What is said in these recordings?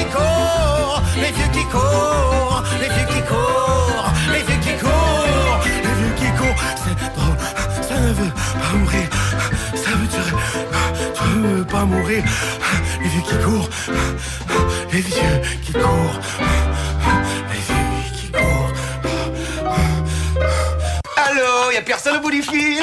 Qui courent, les vieux qui courent, les vieux qui courent, les vieux qui courent, les vieux qui courent. C'est drôle, ça ne veut pas mourir, ça veut dire, ça ne veut pas mourir. Les vieux qui courent, les vieux qui courent, les vieux qui courent. Allô, y a personne au bout du fil?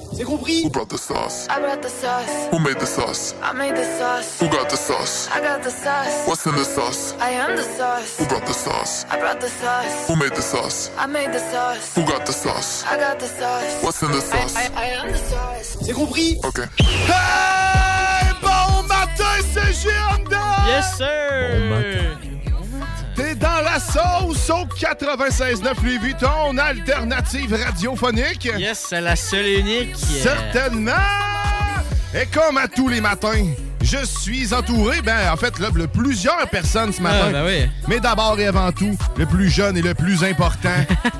C'est compris? Who brought the sauce? I brought the sauce. Who made the sauce? I made the sauce. Who got the sauce? I got the sauce. What's in the sauce? I am the sauce. Who brought the sauce? I brought the sauce. Who made the sauce? I made the sauce. Who got the sauce? I got the sauce. What's in the sauce? I, I, I am the sauce. C'est compris? Ok. Hey! Bon matin, c'est GMD! Yes, sir! T'es dans la sauce au 96.9 Louis Vuitton, alternative radiophonique. Yes, c'est la seule et unique. Certainement! Et comme à tous les matins, je suis entouré, ben en fait, là, de plusieurs personnes ce matin. Ah, ben oui. Mais d'abord et avant tout, le plus jeune et le plus important,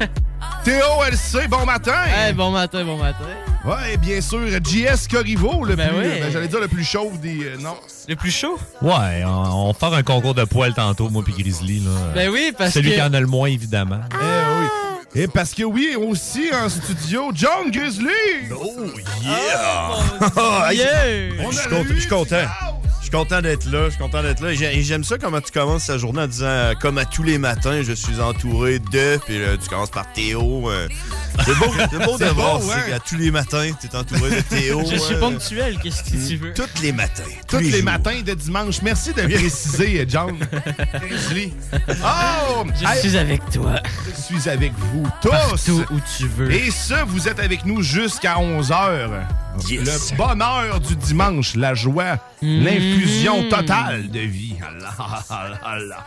Théo LC, bon matin! Hey, bon matin, bon matin. Ouais, bien sûr, JS Corriveau, le Ben plus, oui. ben, j'allais dire le plus chauve des... euh, non. Le plus chaud? Ouais, on, on va faire un concours de poils tantôt, moi puis Grizzly. Là. Ben oui, parce Celui que- qui en a le moins, évidemment. Eh oui. Et parce que oui, aussi en studio, John Grizzly! Oh, yeah! Yeah! Je suis content- je suis content. Je suis content d'être là. Je suis content d'être là. Et j'ai- et j'aime ça comment tu commences ta journée en disant, euh, comme à tous les matins, je suis entouré de. Puis là, tu commences par Théo. euh. C'est beau, c'est beau de voir beau, c'est qu'à tous les matins, tu es entouré de Théo. Je suis euh, ponctuel, qu'est-ce que tu veux? Tous les matins. Tous les, jours. matins de dimanche. Merci de préciser, John. Grizzly. Oh! Je Hey, suis avec toi. je suis avec vous tous. Partout où tu veux. Et ça, vous êtes avec nous jusqu'à 11h. Yes. Le bonheur du dimanche, la joie, Mm. l'infusion totale de vie. Allah, Allah, Allah.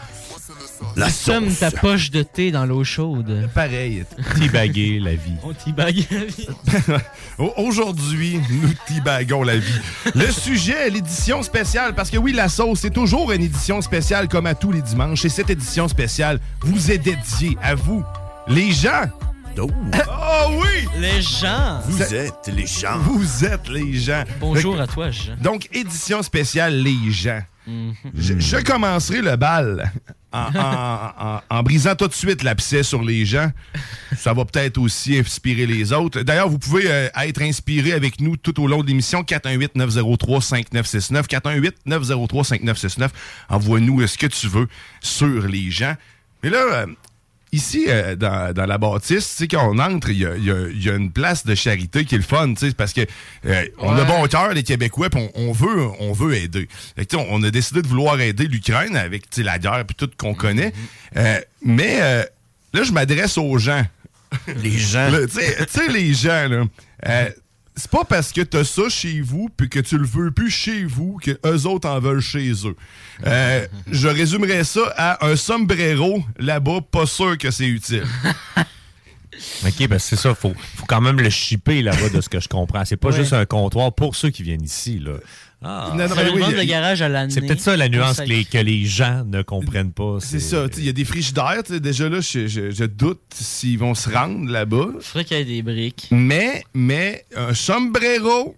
La Somme sauce. ta poche de thé dans l'eau chaude. Pareil. Teabaguer la vie. On t'y la vie. Au- Aujourd'hui, nous teabagons la vie. Le sujet, l'édition spéciale, parce que oui, la sauce, c'est toujours une édition spéciale comme à tous les dimanches. Et cette édition spéciale vous est dédiée à vous, les gens. Oh, Oh oui! Les gens. vous êtes les gens. Vous êtes les gens. Bonjour à toi, Jean. Donc, édition spéciale Les gens. Je, commencerai le bal en, brisant tout de suite l'abcès sur les gens. Ça va peut-être aussi inspirer les autres. D'ailleurs, vous pouvez euh, être inspiré avec nous tout au long de l'émission. 418-903-5969. 418-903-5969. Envoie-nous euh, ce que tu veux sur les gens. Mais là... Ici, euh, dans, dans la bâtisse, tu sais, quand on entre, il y a, il y a- il y a une place de charité qui est le fun, tu sais, parce que euh, on a bon cœur, les Québécois, puis on, on veut, on veut aider. Fait que, on, a décidé de vouloir aider l'Ukraine avec tu sais, la guerre puis tout qu'on connaît. Euh, mais euh, là, je m'adresse aux gens. Les gens. Là, Tu sais, tu sais, les gens, là. C'est pas parce que t'as ça chez vous puis que tu le veux plus chez vous que eux autres en veulent chez eux. Euh, je résumerais ça à un sombrero là-bas, pas sûr que c'est utile. OK, ben c'est ça. Faut, faut quand même le shipper là-bas de ce que je comprends. C'est pas Ouais. juste un comptoir pour ceux qui viennent ici. Là. Ah. Non, oui, a- garage à l'année. C'est peut-être ça la nuance que les, que les gens ne comprennent pas. C'est ça, tu sais, il y a des frigidaires, tu sais, déjà là, je, je- je doute s'ils vont se rendre là-bas. Faudrait qu'il y ait des briques. Mais, mais, un sombrero,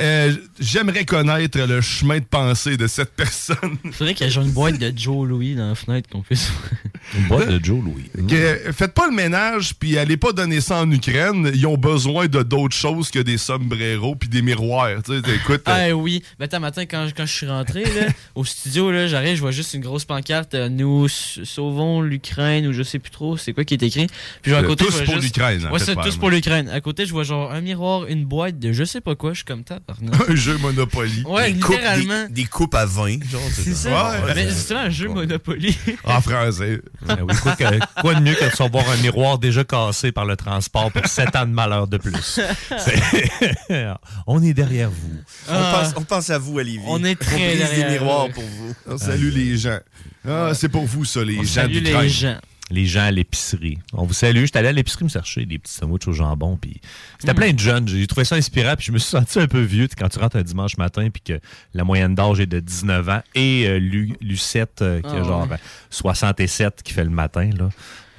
euh, j'aimerais connaître le chemin de pensée de cette personne. Faudrait qu'il y ait genre une boîte de Joe Louis dans la fenêtre qu'on puisse. Une boîte de Joe Louis. Que, faites pas le ménage, puis allez pas donner ça en Ukraine. Ils ont besoin de d'autres choses que des sombreros puis des miroirs. Tu sais, écoute, euh, Ah oui. Ben, attends, matin, quand, quand je suis rentré là, au studio, là, j'arrive, je vois juste une grosse pancarte euh, Nous sauvons l'Ukraine ou je sais plus trop c'est quoi qui est écrit. Puis genre, à Euh, côté, tous je vois pour juste- l'Ukraine, Ouais, c'est tous pour l'Ukraine. À côté, je vois genre un miroir, une boîte de je sais pas quoi. Je suis comme. Un jeu Monopoly. Ouais, Des coupes- littéralement. Des, des coupes à vin, genre. C'est ça. Ouais. Mais justement, un jeu Monopoly. En français. Oui, quoi, que- quoi de mieux que de recevoir un miroir déjà cassé par le transport pour 7 ans de malheur de plus? On est derrière vous. On, Ah. pense, on pense à vous, Olivier. On est très brise derrière des miroirs pour vous. On salue les gens. Ah, c'est pour vous, ça, les On gens salue d'Ukraine. les gens. Les gens à l'épicerie. On vous salue. J'étais allé à l'épicerie me chercher des petits sandwichs au jambon. Puis c'était plein de jeunes. J'ai trouvé ça inspirant. Puis je me suis senti un peu vieux quand tu rentres un dimanche matin. Puis que la moyenne d'âge est de 19 ans. Et euh, Lu- Lucette, euh, qui a Ah genre ouais. 67, qui fait le matin. là.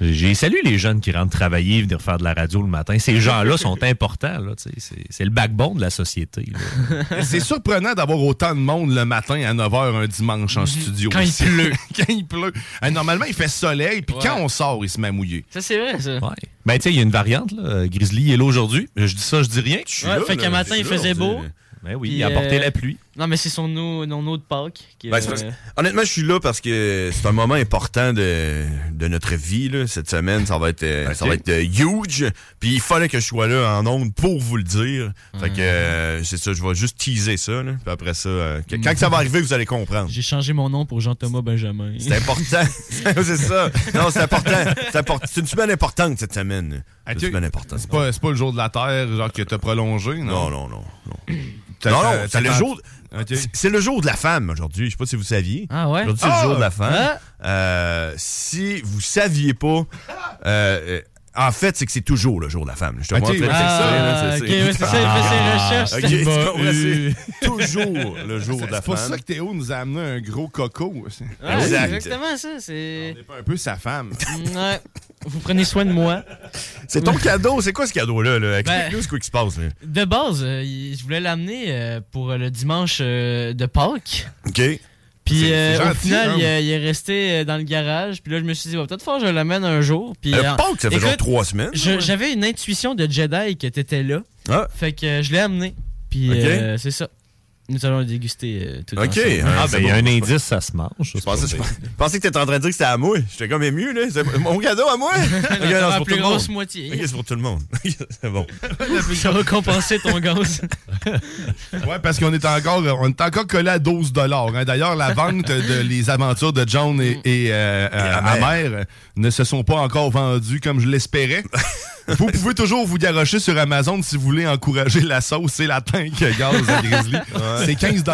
J'ai salué les jeunes qui rentrent travailler, venir faire de la radio le matin. Ces gens-là sont importants. là. C'est c'est le backbone de la société. là. C'est surprenant d'avoir autant de monde le matin à 9h un dimanche en studio. Mhm. Quand il pleut. quand il pleut. Normalement, il fait soleil, puis Ouais. quand on sort, il se met à mouiller. Ça, c'est vrai, ça. Ouais. Ben, tu sais, il y a une variante. Là. Grizzly est là aujourd'hui. Je dis ça, je dis rien. Ouais, fait qu'un matin, il faisait beau. Ben oui, Puis, il a apporté euh, la pluie. Non, mais c'est son eau, non, eau de Pâques. qui, Ben, euh, parce- honnêtement, je suis là parce que c'est un moment important de, de notre vie. Là. Cette semaine, ça va être, euh, ça va être euh, huge. Puis il fallait que je sois là en ondes pour vous le dire. Fait que euh, c'est ça, je vais juste teaser ça. Là. Puis après ça, euh, que- quand ça va arriver, vous allez comprendre. J'ai changé mon nom pour Jean-Thomas Benjamin. C'est important. c'est ça. Non, c'est important. C'est import- une semaine importante cette semaine. C'est une semaine importante. C'est pas, c'est pas le jour de la Terre, genre, que t'as prolongé, non? Non, non, non. non. Non, non, c'est le jour. Ok. c'est- le jour de la femme aujourd'hui. Je sais pas si vous saviez. Ah ouais? Aujourd'hui, c'est Ah! le jour de la femme. Ah! Euh, si vous saviez pas, euh, euh, en fait, c'est que c'est toujours le jour de la femme. Je te montre c'est ça. Ah, c'est- ok, ouais, c'est ça, il fait ses recherches, c'est toujours le jour de la C'est pour femme. ça que Théo nous a amené un gros coco. c'est Exact. exactement ça. C'est. Pas un peu sa femme. Ouais. Vous prenez soin de moi. C'est ton cadeau. C'est quoi ce cadeau-là? Là? Explique-nous Ben- ce qui se passe. là. De base, euh, je voulais l'amener euh, pour euh, le dimanche euh, de Pâques. OK? Puis au final, hein? il, il est resté dans le garage. Puis là, je me suis dit, va peut-être faire, je l'amène un jour. Puis, Le euh, Pâques, ça fait genre écoute, trois semaines. J'avais une intuition de Jedi que t'étais là. Ah. Fait que je l'ai amené. Puis Ok. c'est ça. Nous allons le déguster euh, tout Ok. Ah, Ah, c'est ben, il y a un indice, ça se mange. Je pensais, je pensais que t'étais en train de dire que c'était à moi. J'étais comme ému, là. C'est mon cadeau à moi. Non, la pour plus grosse moitié. Ok, c'est pour tout le monde. c'est bon. Ça va compenser ton gaz. Ouais, parce qu'on est encore, on est encore collé à 12 hein. D'ailleurs, la vente de Les Aventures de John et, et, euh, euh, ne se sont pas encore vendues comme je l'espérais. Vous pouvez toujours vous garocher sur Amazon si vous voulez encourager la sauce et la tank gaz à Grizzly. C'est 15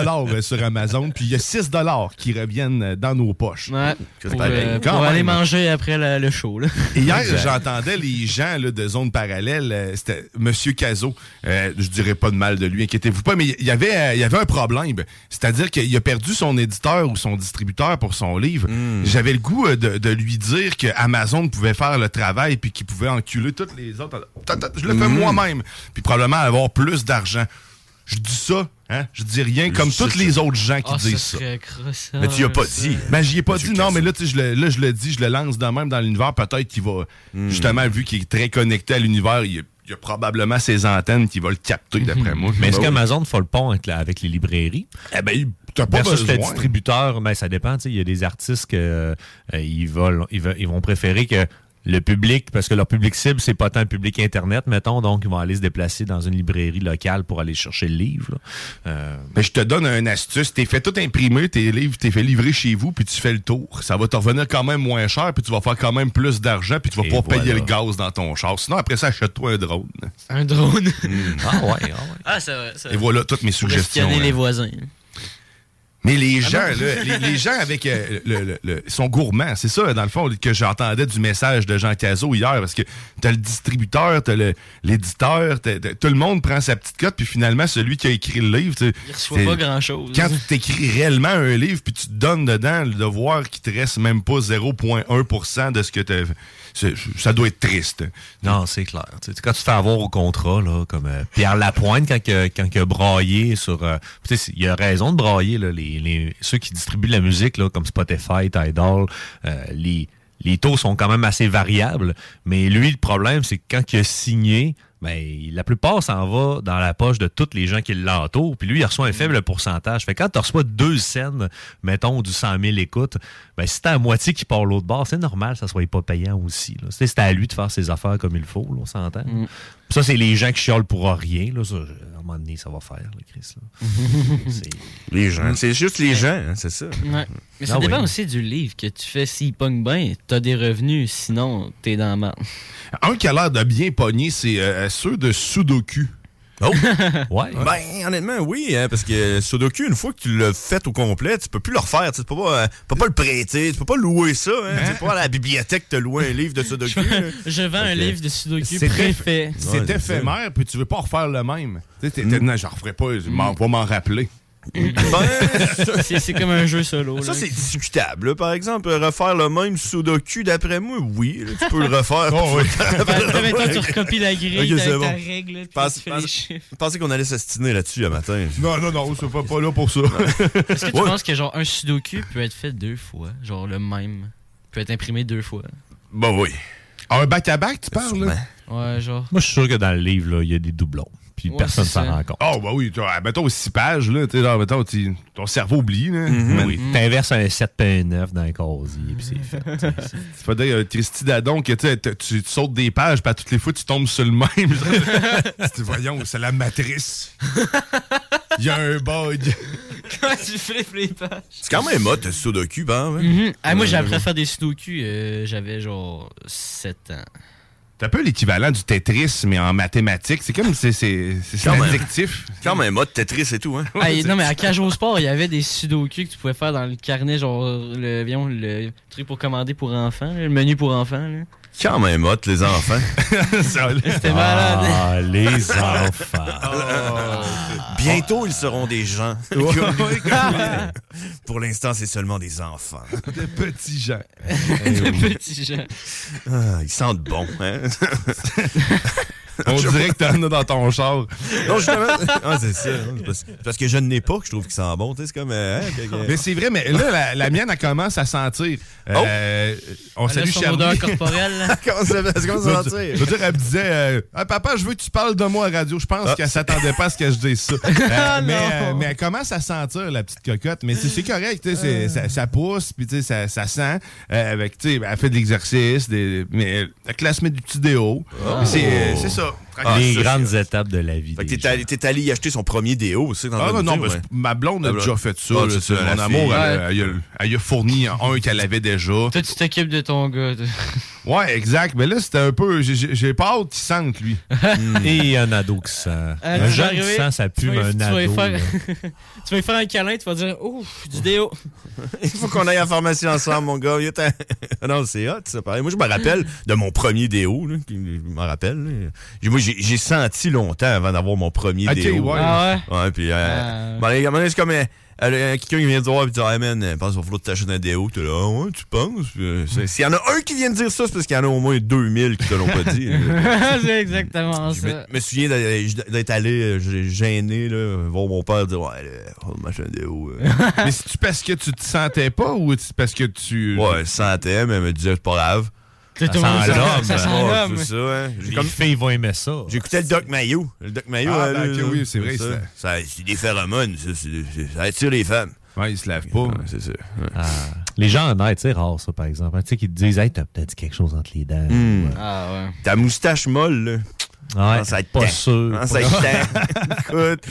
sur Amazon, puis il y a 6 qui reviennent euh, dans nos poches. Ouais. C'est Pour, euh, Quand pour même. aller manger après la- le show. Là. Hier, j'entendais les gens là, de zone parallèle. euh, C'était Monsieur Cazot. Euh, je dirais pas de mal de lui, inquiétez-vous pas, mais il y avait, euh, il y avait un problème. C'est-à-dire qu'il a perdu son éditeur ou son distributeur pour son livre. J'avais le goût euh, de, de lui dire que Amazon pouvait faire le travail puis qu'il pouvait enculer toutes les autres. Je le fais moi-même. Puis probablement avoir plus d'argent. Je dis ça, hein? Je dis rien comme tous les autres gens qui Ah, disent ça Mais tu y as pas dit. Ben, j'y ai pas dit, non, mais là, tu sais, je le, là, je le dis, je le lance de même dans l'univers. Peut-être qu'il va, Hmm. justement, vu qu'il est très connecté à l'univers, il y, a, il y a probablement ses antennes qui vont le capter, d'après moi. Mais est-ce Ben oui. qu'Amazon fait le pont avec, la- avec les librairies? Eh ben, t'as pas Versus besoin. le distributeur, ben, ça dépend. tu sais, Il y a des artistes que euh, ils, veulent, ils, veulent- ils vont préférer que le public, parce que leur public cible, c'est pas tant le public Internet, mettons, donc ils vont aller se déplacer dans une librairie locale pour aller chercher le livre. Euh, Ben, je te donne une astuce. T'es fait tout imprimer, tes livres, t'es fait livrer chez vous, puis tu fais le tour. Ça va te revenir quand même moins cher, puis tu vas faire quand même plus d'argent, puis tu vas Et pas payer voilà. le gaz dans ton char. Sinon, après ça, achète-toi un drone. Un drone. Ah ouais, ah ouais. Ah, ça va. Ça Et voilà toutes mes suggestions. les voisins. Mais les Ah gens, là, les, les gens avec euh, le, le- le- sont gourmands. C'est ça, dans le fond, que j'entendais du message de Jean Cazot hier, parce que t'as le distributeur, t'as le- l'éditeur, t'as- t'as- tout le monde prend sa petite cote, puis finalement, celui qui a écrit le livre, Il reçoit pas grand-chose. Quand tu t'écris réellement un livre, puis tu te donnes dedans, de voir qu'il te reste même pas 0,1% de ce que tu ça doit être triste. Non, c'est clair. Tu sais, quand tu fais avoir au contrat, là, comme euh, Pierre Lapointe, quand, que- quand il a braillé sur. euh, tu sais, il a raison de brailler, là, les, les- ceux qui distribuent la musique, là, comme Spotify, Tidal, euh, les, les taux sont quand même assez variables. Mais lui, le problème, c'est que quand il a signé, ben, la plupart s'en va dans la poche de tous les gens qui l'entourent. Puis lui, il reçoit un faible pourcentage. Fait que quand tu reçois deux scènes, mettons, du 100 000 écoutes, ben, si t'as la moitié qui part l'autre bord, c'est normal que ça soit pas payant aussi. C'est à lui de faire ses affaires comme il faut, là, on s'entend. Puis Ça, c'est les gens qui chiolent pour rien. Là. Ça, à un moment donné, ça va faire, là, Chris. là. C'est- Les gens. C'est juste les gens, hein, c'est ça. Ouais. Mais ça Ah dépend oui. aussi du livre que tu fais. S'il pogne bien, t'as des revenus. Sinon, t'es dans la merde. Un qui a l'air de bien pogner, c'est euh, ceux de Sudoku. Oh! ouais. Ben, honnêtement, oui, hein, parce que Sudoku, une fois que tu l'as fait au complet, tu peux plus le refaire. Tu peux pas, euh, peux pas le prêter, tu peux pas louer ça. Hein, Tu peux pas à la bibliothèque te louer un livre de Sudoku. là. Je vends un livre de Sudoku C'est préfet. C'est éphémère, puis tu veux pas refaire le même. Tu sais, t'es- t'es- non, j'en referai pas, je m'en vais m'en rappeler. C'est c'est comme un jeu solo. Ça, c'est discutable. là. Par exemple, refaire le même Sudoku, d'après moi, oui. là, tu peux le refaire. Oh, oui. Ben, mettons, tu recopies la grille Ok, avec c'est ta règle, puis Pense- tu fais pense- les chiffres. Je pensais qu'on allait s'astiner là-dessus un matin. Non, non, non, c'est pas, pas là pour ça. Est-ce que tu Ouais. penses que genre un Sudoku peut être fait deux fois? Genre le même. Peut être imprimé deux fois? Bon, oui. Un back-à-back, tu parles, là? Ouais, genre. Moi, je suis sûr que dans le livre, là, il y a des doublons. Puis Ouais, personne s'en rend compte. Oh, bah oui, tu vois, mettons, six pages, là, tu sais, genre, mettons, ton cerveau oublie, là. Ben oui. T'inverses un 7 puis un 9 dans un casier, puis c'est fait. C'est pas euh, Christy Dadon, que tu tu sautes des pages, puis à toutes les fois, tu tombes sur le même. C'est- Voyons, c'est la matrice. Il y a un bug. Quand tu flippes les pages? C'est quand même hot, Sudoku, ben. ouais. Mhm. Ah, moi, j'ai appris à faire des Sudoku. euh, J'avais genre 7 ans. C'est un peu l'équivalent du Tetris, mais en mathématiques. C'est comme, c'est addictif. Quand même hot, Tetris et tout, hein. Ah, non, mais à Cage au Sport, il y avait des Sudoku que tu pouvais faire dans le carnet, genre le, le truc pour commander pour enfants, le menu pour enfants. là. Quand même hot, les enfants. C'était malade. Ah, les enfants. Bientôt, ils seront des gens. Pour l'instant, c'est seulement des enfants. De petits gens. de petits gens. Ah, ils sentent bon, hein? On dirait que t'en as dans ton char. Non, justement. Ah, c'est ça. c'est parce, parce que je ne n'ai pas que je trouve qu'ils sentent bon. C'est comme. euh, hein, Mais c'est vrai, mais là, la, la mienne, elle commence à sentir. Euh, On Elle a salue Charlie. odeur corporelle. là. Comment ça ça va Je sentir? veux dire, elle me disait euh, Ah, Papa, je veux que tu parles de moi à radio. Je pense Ah. qu'elle s'attendait pas à ce que je dise ça. Euh, Ah, mais, euh, mais elle commence à sentir, la petite cocotte. Mais c'est correct, tu sais, c'est- ça, ça pousse, puis tu sais, ça, ça sent. euh, avec, tu sais, elle fait de l'exercice, des- mais elle classe met du petit déo. Euh, c'est ça. Ah, les ça, grandes étapes de la vie. Fait que t'es allé, t'es allé y acheter son premier déo, c'est dans Ah le non, non, mais ouais. ma blonde a Ah, déjà fait ça. Ah, là, ça, mon amour, elle, elle, elle a fourni un qu'elle avait déjà. Toi, tu t'occupes de ton gars. Ouais, exact. Mais là, c'était un peu. j'ai- pas hâte qu'il sente, lui. Et un ado qui sent. Ah, un jeune qui sent, ça pue un tu vas y ado. faire- tu vas lui faire un câlin, tu vas dire Ouf, du déo. Il faut qu'on aille la pharmacie ensemble, mon gars. Non, c'est hot, ça. pareil. Moi, je me rappelle de mon premier déo. Là, qui- je m'en rappelle. là. Moi, j'ai senti longtemps avant d'avoir mon premier déo. ouais. Ah ouais? Ouais, puis... Euh, Ah. bon, c'est comme... quelqu'un qui vient te voir et te dire, hey man, euh, pense qu'il va falloir que t'achètes un déo. T'es là, ah ouais, tu penses? Euh, c'est- S'il y en a un qui vient de dire ça, c'est parce qu'il y en a au moins 2000 qui te l'ont pas dit. c'est exactement Je me, ça. souviens d'être allé euh, gêné là, voir mon père dire Ouais, on va un déo. euh. Mais c'est-tu parce que tu te sentais pas ou c'est parce que tu. ouais, santé, mais elle me disait C'est pas grave. Tout Ça le monde sent sent- l'homme. Ça sent Ouais, l'homme. c'est ça, hein. J'ai Les comme- filles vont aimer ça. J'écoutais le Doc Mayo. Le Doc Mayo, Ah, euh, ben, là, ok, oui, c'est vrai, Ça, ça- ça- c'est des phéromones, ça, c'est- c'est- ça attire les femmes. Ouais, il se lave pas. Ouais, c'est ça. ouais. Ah. Les gens honnêtes, c'est rare ça, par exemple. Tu sais, qui te disent, hey, t'as peut-être quelque chose entre les dents. Hmm. Euh, Ah ouais. Ta moustache molle, là. Ouais, ça va être pas temps? sûr. Ça va être temps? Écoute.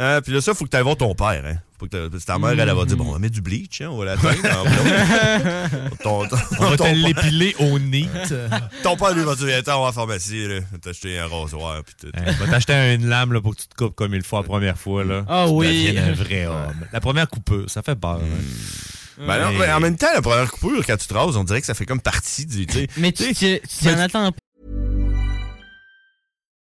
Euh, puis là, ça, faut que tu ailles voir ton père. Hein. Faut que t'a- mère, elle, elle va dire Bon, on va mettre du bleach, hein, on va l'atteindre. ton, ton, On va te l'épiler au nid. Ton père, lui, va dire Attends, on va à la pharmacie, là. Va t'acheter un rasoir. Puis tout. Hein, va t'acheter une lame là, pour que tu te coupes comme il faut la première fois. Là. Ah Tu oui. un vrai homme. La première coupure, ça fait peur. hein. Ben non, Mais- mais en même temps, la première coupure, quand tu te rases, on dirait que ça fait comme partie du. Mais tu tu- tu t'y en attends pas.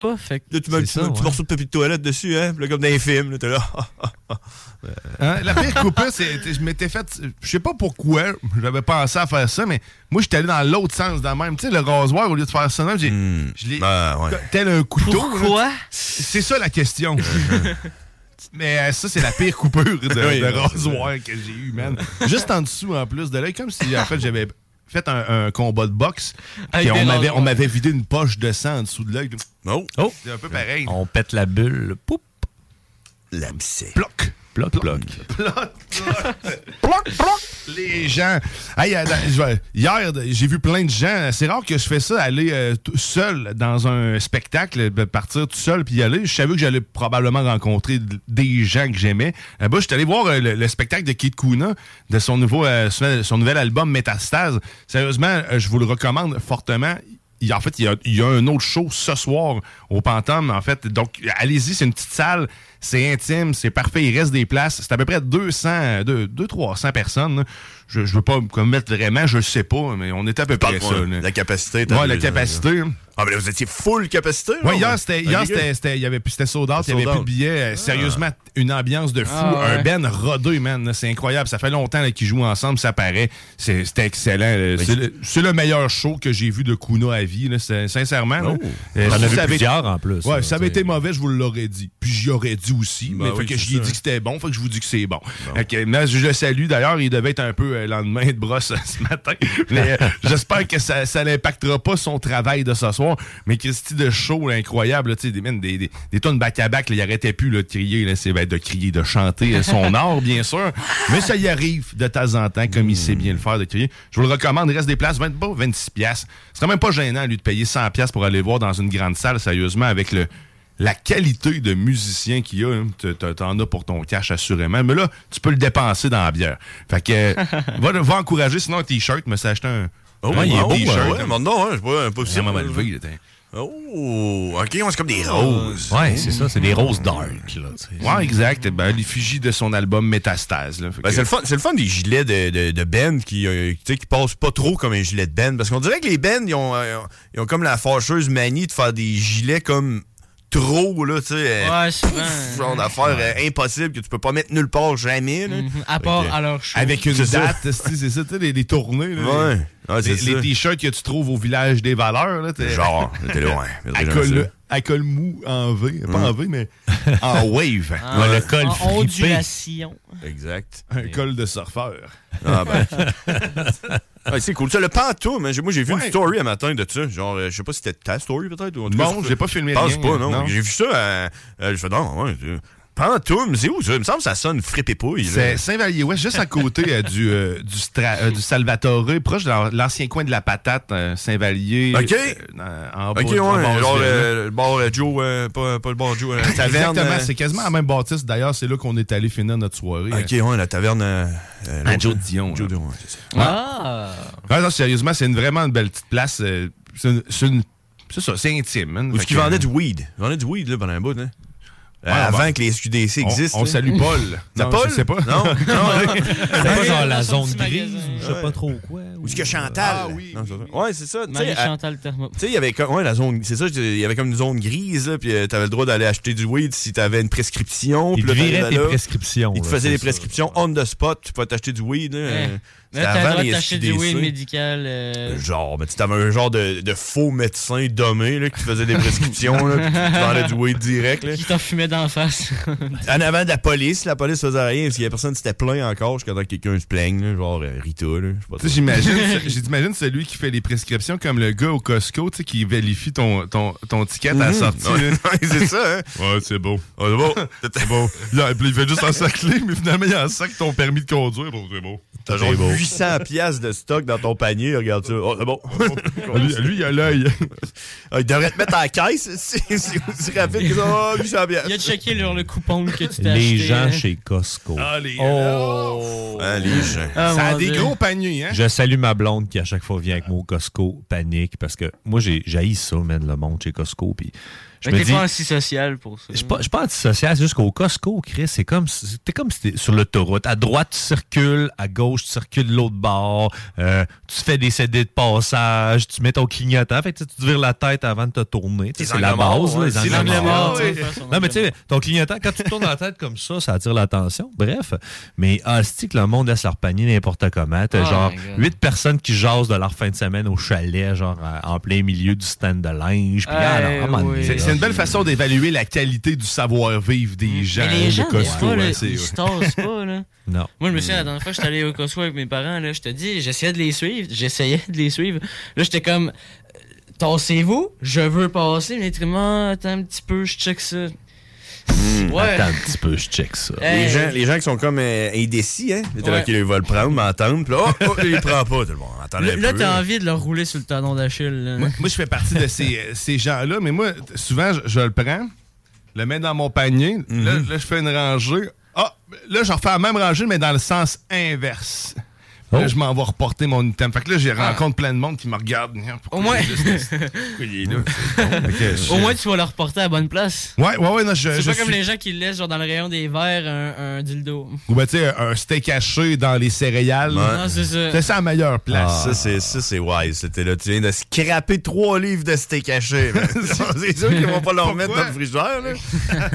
Pas, fait que- Là, tu mets un petit, un petit morceau de papier de toilette dessus, hein. Là, comme dans les films, là, t'es là. Hein, la pire coupure, c'est je m'étais fait. Je sais pas pourquoi j'avais pensé à faire ça, mais moi, j'étais allé dans l'autre sens de même. Tu sais, le rasoir, au lieu de faire ça, j'ai. Je l'ai. Ah, ouais. Tel un couteau. Pourquoi? C'est ça la question. Mais euh, ça, c'est la pire coupure de, Oui, de rasoir que j'ai eu, man. Juste en dessous, en plus de là, comme si, en fait, j'avais fait un, un combat de boxe. Puis des on m'avait, on m'avait vidé une poche de sang en dessous de l'œil. Oh. Oh, C'est un peu pareil. on pète la bulle. Poup, L'abcès. Ploc. ploc, ploc. Ploc, ploc. Les gens. Hey, euh, hier, j'ai vu plein de gens. C'est rare que je fais ça, aller euh, tout seul dans un spectacle, partir tout seul puis y aller. Je savais que j'allais probablement rencontrer des gens que j'aimais. Là-bas, je suis allé voir euh, le, le spectacle de Kid Kuna, de son, nouveau, euh, son nouvel album Métastase. Sérieusement, euh, je vous le recommande fortement. Il- en fait, il y, a, il y a un autre show ce soir au Pantom, en fait. Donc, allez-y, c'est une petite salle, c'est intime, c'est parfait, il reste des places. C'est à peu près 200, 200-300 personnes. là. Je, je veux pas me mettre vraiment, je sais pas, mais on était à peu près ça. Là. La capacité. Ouais, la capacité. Ah, mais là, vous étiez full capacité. Ouais, là, hier, c'était, hier, c'était, il y avait, c'était sold out, il n'y avait plus de billets. Euh, Sérieusement, une ambiance de fou. Ah, ouais. Un Ben rodé, man. là, C'est incroyable. Ça fait longtemps là, qu'ils jouent ensemble, ça paraît. C'est, c'était excellent. là. C'est, le, meilleur show que j'ai vu de Kuna à vie, là, sincèrement. là. Oh. Euh, T'en si avait- plusieurs en plus. Ouais, là, si ça avait été mauvais, je vous l'aurais dit. Puis j'y aurais dit aussi. Ben mais oui, fait que j'y ai dit que c'était bon, fait que je vous dis que c'est bon. Ok, mais je le salue. D'ailleurs, il devait être un peu euh, lendemain de brosse ce matin. Mais euh, j'espère que ça, ça n'impactera pas son travail de ce soir. Mais Christy de show là, incroyable, tu sais, des, des, des, des tonnes back-à-back, là, il arrêtait plus là, de crier. Là, ben, de crier, de chanter euh, son art, bien sûr. Mais ça y arrive de temps en temps, comme il sait bien le faire, de crier. Je vous le recommande. Il reste des places, 20, bon, 26 piastres. C'est quand même pas gênant, lui, de payer 100 piastres pour aller le voir dans une grande salle, sérieusement, avec le la qualité de musicien qu'il y a, hein, t'en as pour ton cash assurément. Mais là, tu peux le dépenser dans la bière. Fait que euh, va, va encourager, sinon un t-shirt, mais s'acheter un, Oh, un il est t-shirt. non, hein, je pas, pas Vraiment levé, Oh, ok, c'est comme des roses. Ouais, c'est ça, c'est des roses dark. Là. Ouais, exact. Ben, l'effigie de son album Métastase. Ben, c'est le fun, c'est le fun des gilets de, de, de Ben qui, euh, tu sais, qui passent pas trop comme un gilet de Ben. Parce qu'on dirait que les Ben, ils ont, euh, ils ont comme la fâcheuse manie de faire des gilets comme trop, là, tu sais. euh, Ouais, souvent. ce genre d'affaire euh, impossible que tu peux pas mettre nulle part jamais, là. Mhm, À part à leur show. Avec une date, c'est c'est ça, tu sais, les, les tournées. là, Ouais. les- Ouais, c'est les, t-shirts que tu trouves au village des valeurs. Là, t'es- Genre, t'es loin. à à col mou en V. Pas en V, mais en wave. Ah, Ouais, le col en fripé. ondulation. Exact. Un col de surfeur. Ah ben. Ouais, c'est cool. Ça, le pantoum, hein, moi j'ai vu Ouais. une story un matin de ça. Genre, euh, je sais pas si c'était ta story peut-être. ou en tout je- j'ai pas filmé Je pense rien, pas, non. non. J'ai vu ça. Euh, euh, je fais non, ouais. Pantoum, c'est où ça? Il me semble que ça sonne frippe et pouille. là. C'est Saint-Vallier-Ouest, juste à côté euh, du, euh, du, Stra- euh, du Salvatore, proche de l'ancien coin de la patate, euh, Saint-Vallier. Ok. euh, en bas, Ok, ouais. Genre le bar Joe, euh, pas, pas le bar Joe, euh, la taverne. Exactement, euh, c'est quasiment la même bâtisse. D'ailleurs, c'est là qu'on est allé finir notre soirée. Ok, ouais, la taverne. euh, euh, À Joe Dion. Joe. Dion, ouais, c'est ça. Ah! Ouais, non, sérieusement, c'est une, vraiment une belle petite place. c'est une- c'est ça, c'est intime. man. Ou ce qui que- vendait du weed? Ils vendaient du weed là, pendant un bout. Hein. Euh, Ouais, avant bon. que les SQDC On- existent. on là. salue Paul. Non, Paul? je sais pas. Non, non. C'est pas genre la zone grise ou je sais pas trop quoi. Ou ce que Chantal. Ah oui, Non, oui. Ouais, c'est ça. Tu sais, Marie-Chantal Thermo. Tu sais, il y avait comme, ouais, la zone, c'est ça, il y avait comme une zone grise, là, puis euh, t'avais le droit d'aller acheter du weed si t'avais une prescription. Ils te viraient tes prescriptions. Ils te faisaient des prescriptions on the spot, tu pouvais t'acheter du weed, là. T'as le avant droit du weed médical. euh, Genre, mais tu avais un genre de, de faux médecin dommé, là, qui faisait des prescriptions, là, puis qui te vendait du weed direct, là. Qui t'en fumait d'en face. En avant de la police, la police faisait rien, parce qu'il y a personne qui s'était plaint encore jusqu'à temps que quelqu'un se plaigne, là, genre euh, Rita, là. je sais pas Tu sais, j'imagine, j'imagine celui qui fait les prescriptions comme le gars au Costco, tu sais, qui vérifie ton, ton, ton ticket à la Mhm. sortie. Ouais, c'est ça, hein? Ouais, c'est beau. Oh, c'est beau. C'est beau. Là, puis il fait juste encercler, mais finalement, il encercle ton permis de conduire. Bon, c'est beau. T'as genre 800 piastres de stock dans ton panier, regarde ça. Oh, c'est bon. lui, lui, il a l'œil. Ah, il devrait te mettre à la caisse. C'est aussi rapide que ça. Oh, 800 piastres. Il a checké leur, le coupon que tu t'as Les acheté. gens hein. chez Costco. Ah, les Oh! Ah, les gens. Ah, Ça a des Dieu. gros paniers, hein? Je salue ma blonde qui à chaque fois vient avec moi au Costco, panique, parce que moi j'ai ça, man, le monde chez Costco. Puis je t'es pas antisocial pour ça. je suis pas, pas antisocial, c'est juste qu'au Costco, Chris, c'est comme, si- t'es comme si t'es sur l'autoroute. À droite, tu circules, à gauche, tu circules de l'autre bord, euh, tu fais des CD de passage, tu mets ton clignotant, fait que tu sais, tu te vires la tête avant de te tourner. C'est la base, là, ouais, les c'est angles morts. ouais. Non, mais tu sais, ton clignotant, quand tu tournes la tête comme ça, ça attire l'attention. Bref. Mais, c'est que le monde laisse leur panier n'importe comment. T'as Oh genre huit personnes qui jasent de leur fin de semaine au chalet, genre à- en plein milieu du stand de linge. Puis, ah, oui. C'est là, c'est une belle façon d'évaluer la qualité du savoir-vivre des gens Mais les de gens, des Costco. là, hein, c'est- ils se tassent pas, là. Non. Moi, je me souviens, la dernière fois j'étais allé au Costco avec mes parents, là, je te dis, j'essayais de les suivre, j'essayais de les suivre. Là, j'étais comme, euh, tassez-vous, je veux passer, mais attends un petit peu, je check ça. Ouais. Attends un petit peu, je check ça. Hey. Les gens, les gens qui sont comme euh, indécis, hein? Là Ouais. qui veulent le prendre, m'entendre, puis là, oh, oh, il le prend pas, tout le monde. Attends Là, un là, peu. t'as envie de leur rouler sur le talon d'Achille. Moi, moi, je fais partie de ces, euh, ces gens-là, mais moi, souvent, je, je le prends, le mets dans mon panier, là, là, je fais une rangée. Ah, là, je refais la même rangée, mais dans le sens inverse. Là, Oh. je m'en vais reporter mon item. Fait que là, j'ai rencontre plein de monde qui me regarde. Pourquoi Au moins- il est juste- pourquoi il est là? Je- Au moins, tu vas le reporter à la bonne place. Ouais, ouais, ouais, non, je, C'est je pas comme les gens qui laissent genre dans le rayon des verres un, un dildo. Ou ben, tu sais, un steak haché dans les céréales. Non, c'est ça. C'est ça la meilleure place. Ah, Ça, c'est, ça, c'est wise. C'était là, tu viens de scraper trois livres de steak haché. là. c'est sûr qu'ils vont pas leur mettre dans le frigidaire, là.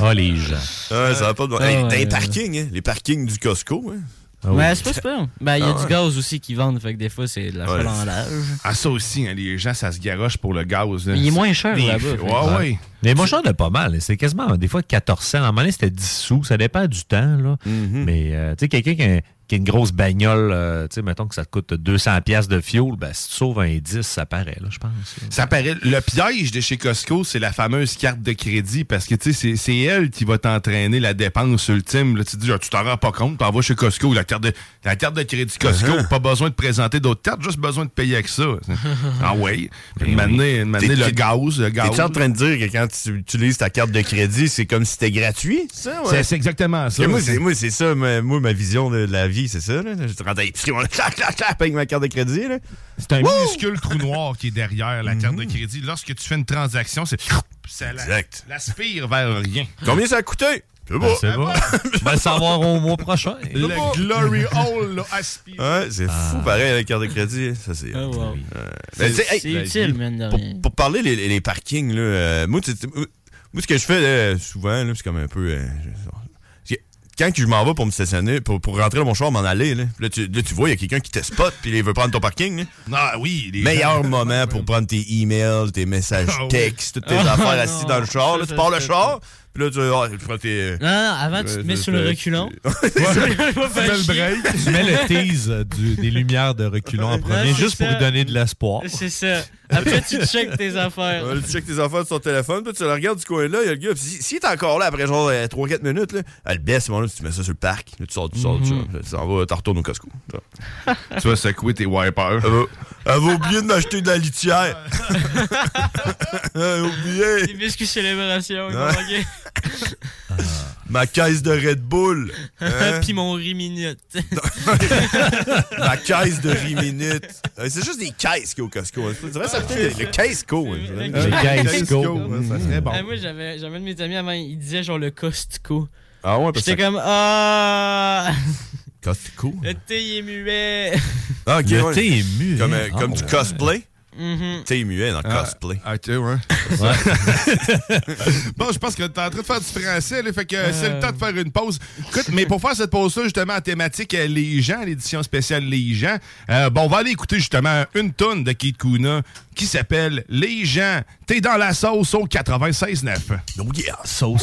Ah, les gens. Ouais, ça va pas de... Ah, Hey, ouais. les parkings, hein, les parkings du Costco, hein. Ah oui. Mais c'est pas super. Ben, il y a Ah du ouais. gaz aussi qui vendent, fait que des fois, c'est de la Ouais. chalandage. Ah, ça aussi, hein, les gens, ça se garoche pour le gaz. là. Il est moins cher là-bas. Ouais, ouais. Mais moi, j'en ai pas mal. C'est quasiment des fois 14 cents. À un moment donné, c'était 10 sous. Ça dépend du temps. Là. Mm-hmm. Mais euh, tu sais, quelqu'un qui a, qui une grosse bagnole, euh, tu sais, mettons que ça te coûte 200 pièces de fuel, ben, si tu sauves un 10, ça paraît, là, je pense. Ça paraît. Le piège de chez Costco, c'est la fameuse carte de crédit parce que tu sais, c'est- elle qui va t'entraîner la dépense ultime. Là, tu te dis, ah, tu t'en rends pas compte, t'en vas chez Costco, la carte de, la carte de crédit Costco, Uh-huh. pas besoin de présenter d'autres cartes, juste besoin de payer avec ça. ah ouais. Ben T'es- le t'es- gaz, le gaz. T'es-tu en train de dire que quand tu utilises ta carte de crédit, c'est comme si c'était gratuit? Ça, ouais? C'est exactement ça. Moi, c'est, moi, c'est ça, ma- moi, ma vision de la vie, c'est ça. Là. Je rentre à l'épicerie, on clac, clac, clac, avec ma carte de crédit. Là. C'est un minuscule trou noir qui est derrière la carte de crédit. Lorsque tu fais une transaction, c'est ça la- Exact. l'aspire vers rien. Combien ça a coûté? C'est Ben, bon. c'est bon. On va le savoir au mois prochain. Le glory hole là, aspire. Ouais, c'est fou, pareil, la carte de crédit. Ça, c'est. Ah, wow. Euh, ben, hey, utile, de pour, rien. pour parler les, les parkings, là, euh, moi, ce que je fais là, souvent, là, c'est comme un peu. euh, quand que je m'en vais pour me stationner, pour, pour rentrer dans mon char, m'en aller, là, là, tu, là, tu vois, il y a quelqu'un qui te spot puis il veut prendre ton parking. là. Ah oui, les Meilleur moment pour prendre tes emails, tes messages Ah oui. textes, toutes tes Ah, affaires non. assis dans le char. Là, tu pars le char, puis là, tu, ah, tu prends tes. Non, non, avant, tu te mets sur le reculon. Tu mets le break. Tu mets le tease euh, du- des lumières de reculons en premier, juste pour lui donner de l'espoir. C'est ça. Après, tu checkes tes affaires. Ouais, tu checkes tes affaires sur ton téléphone, puis tu le regardes du coin là, il y a le gars. puis si- S'il est encore là après genre 3-4 minutes, là, elle baisse, là, tu mets ça sur le parc. Là, tu sors, tu sors, tu sors. Là, tu s'en vas, tu retournes au Costco. Tu vas secouer tes wipers. Elle va, elle va oublier de m'acheter de la litière. elle a oublié. Des biscuits célébration, manquer. Ma caisse de Red Bull. Hein? Puis mon riz minute. Ma caisse de riz minute. Euh, C'est juste des caisses qu'il y a au Costco. hein. Tu dirais ça s'appelle le hein, dirais. Le Costco, hein, ça serait bon. Ah, moi, j'avais j'avais un de mes amis avant, il disait genre le Costco. Ah ouais, parce J'étais que comme Ah! Costco? Le thé est muet. Ah, Le ouais. thé est muet. Comme, euh, Ah, comme du ouais. Mhm. T'es muet dans le Ah, cosplay. Ah, ouais. bon, je pense que t'es en train de faire du français, là, fait que euh, c'est le temps de faire une pause. Écoute, mais pour faire cette pause-là, justement, en thématique euh, Les gens, l'édition spéciale Les gens, euh, bon, on va aller écouter justement une tonne de Kid Kuna qui s'appelle Les gens. T'es dans la sauce au 96.9. Oh yeah, sauce.